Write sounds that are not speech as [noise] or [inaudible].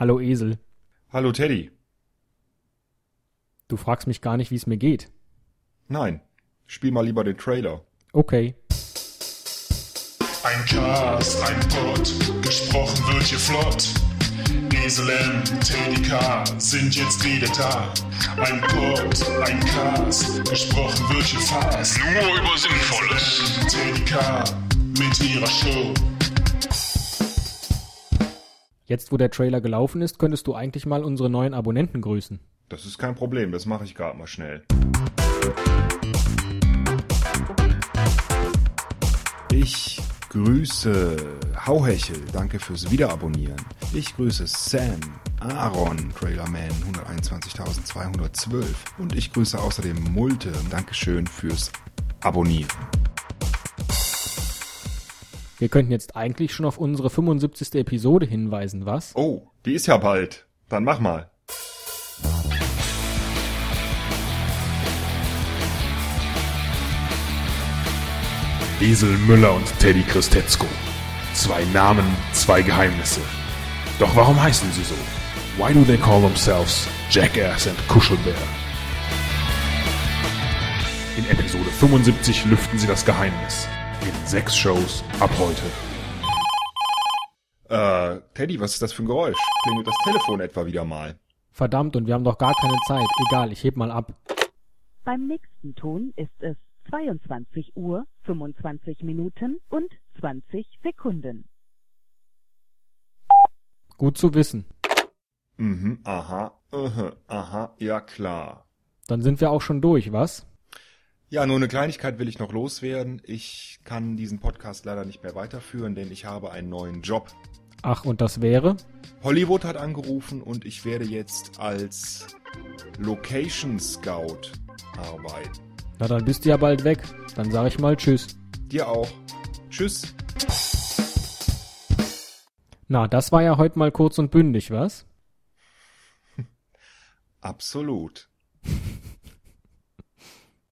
Hallo Esel. Hallo Teddy. Du fragst mich gar nicht, wie es mir geht. Nein, spiel mal lieber den Trailer. Okay. Ein Cast, ein Pod, gesprochen wird hier flott. Esel M, Teddy K sind jetzt wieder da. Ein Pod, ein Cast, gesprochen wird hier fast. Nur über Sinnvolles. Teddy K mit ihrer Show. Jetzt, wo der Trailer gelaufen ist, könntest du eigentlich mal unsere neuen Abonnenten grüßen. Das ist kein Problem, das mache ich gerade mal schnell. Ich grüße Hauhechel, danke fürs Wiederabonnieren. Ich grüße Sam, Aaron, Trailerman 121.212 und ich grüße außerdem Multe, Dankeschön fürs Abonnieren. Wir könnten jetzt eigentlich schon auf unsere 75. Episode hinweisen, was? Oh, die ist ja bald. Dann mach mal. Esel Müller und Teddy Christetzko. Zwei Namen, zwei Geheimnisse. Doch warum heißen sie so? Why do they call themselves Jackass and Kuschelbär? In Episode 75 lüften sie das Geheimnis. In sechs Shows ab heute. Äh, Teddy, was ist das für ein Geräusch? Klingelt das Telefon etwa wieder mal? Verdammt, und wir haben doch gar keine Zeit. Egal, ich heb mal ab. Beim nächsten Ton ist es 22 Uhr 25 Minuten und 20 Sekunden. Gut zu wissen. Mhm, aha, uh, aha, ja klar. Dann sind wir auch schon durch, was? Ja, nur eine Kleinigkeit will ich noch loswerden. Ich kann diesen Podcast leider nicht mehr weiterführen, denn ich habe einen neuen Job. Ach, und das wäre? Hollywood hat angerufen und ich werde jetzt als Location Scout arbeiten. Na, dann bist du ja bald weg. Dann sag ich mal Tschüss. Dir auch. Tschüss. Na, das war ja heute mal kurz und bündig, was? [laughs] Absolut.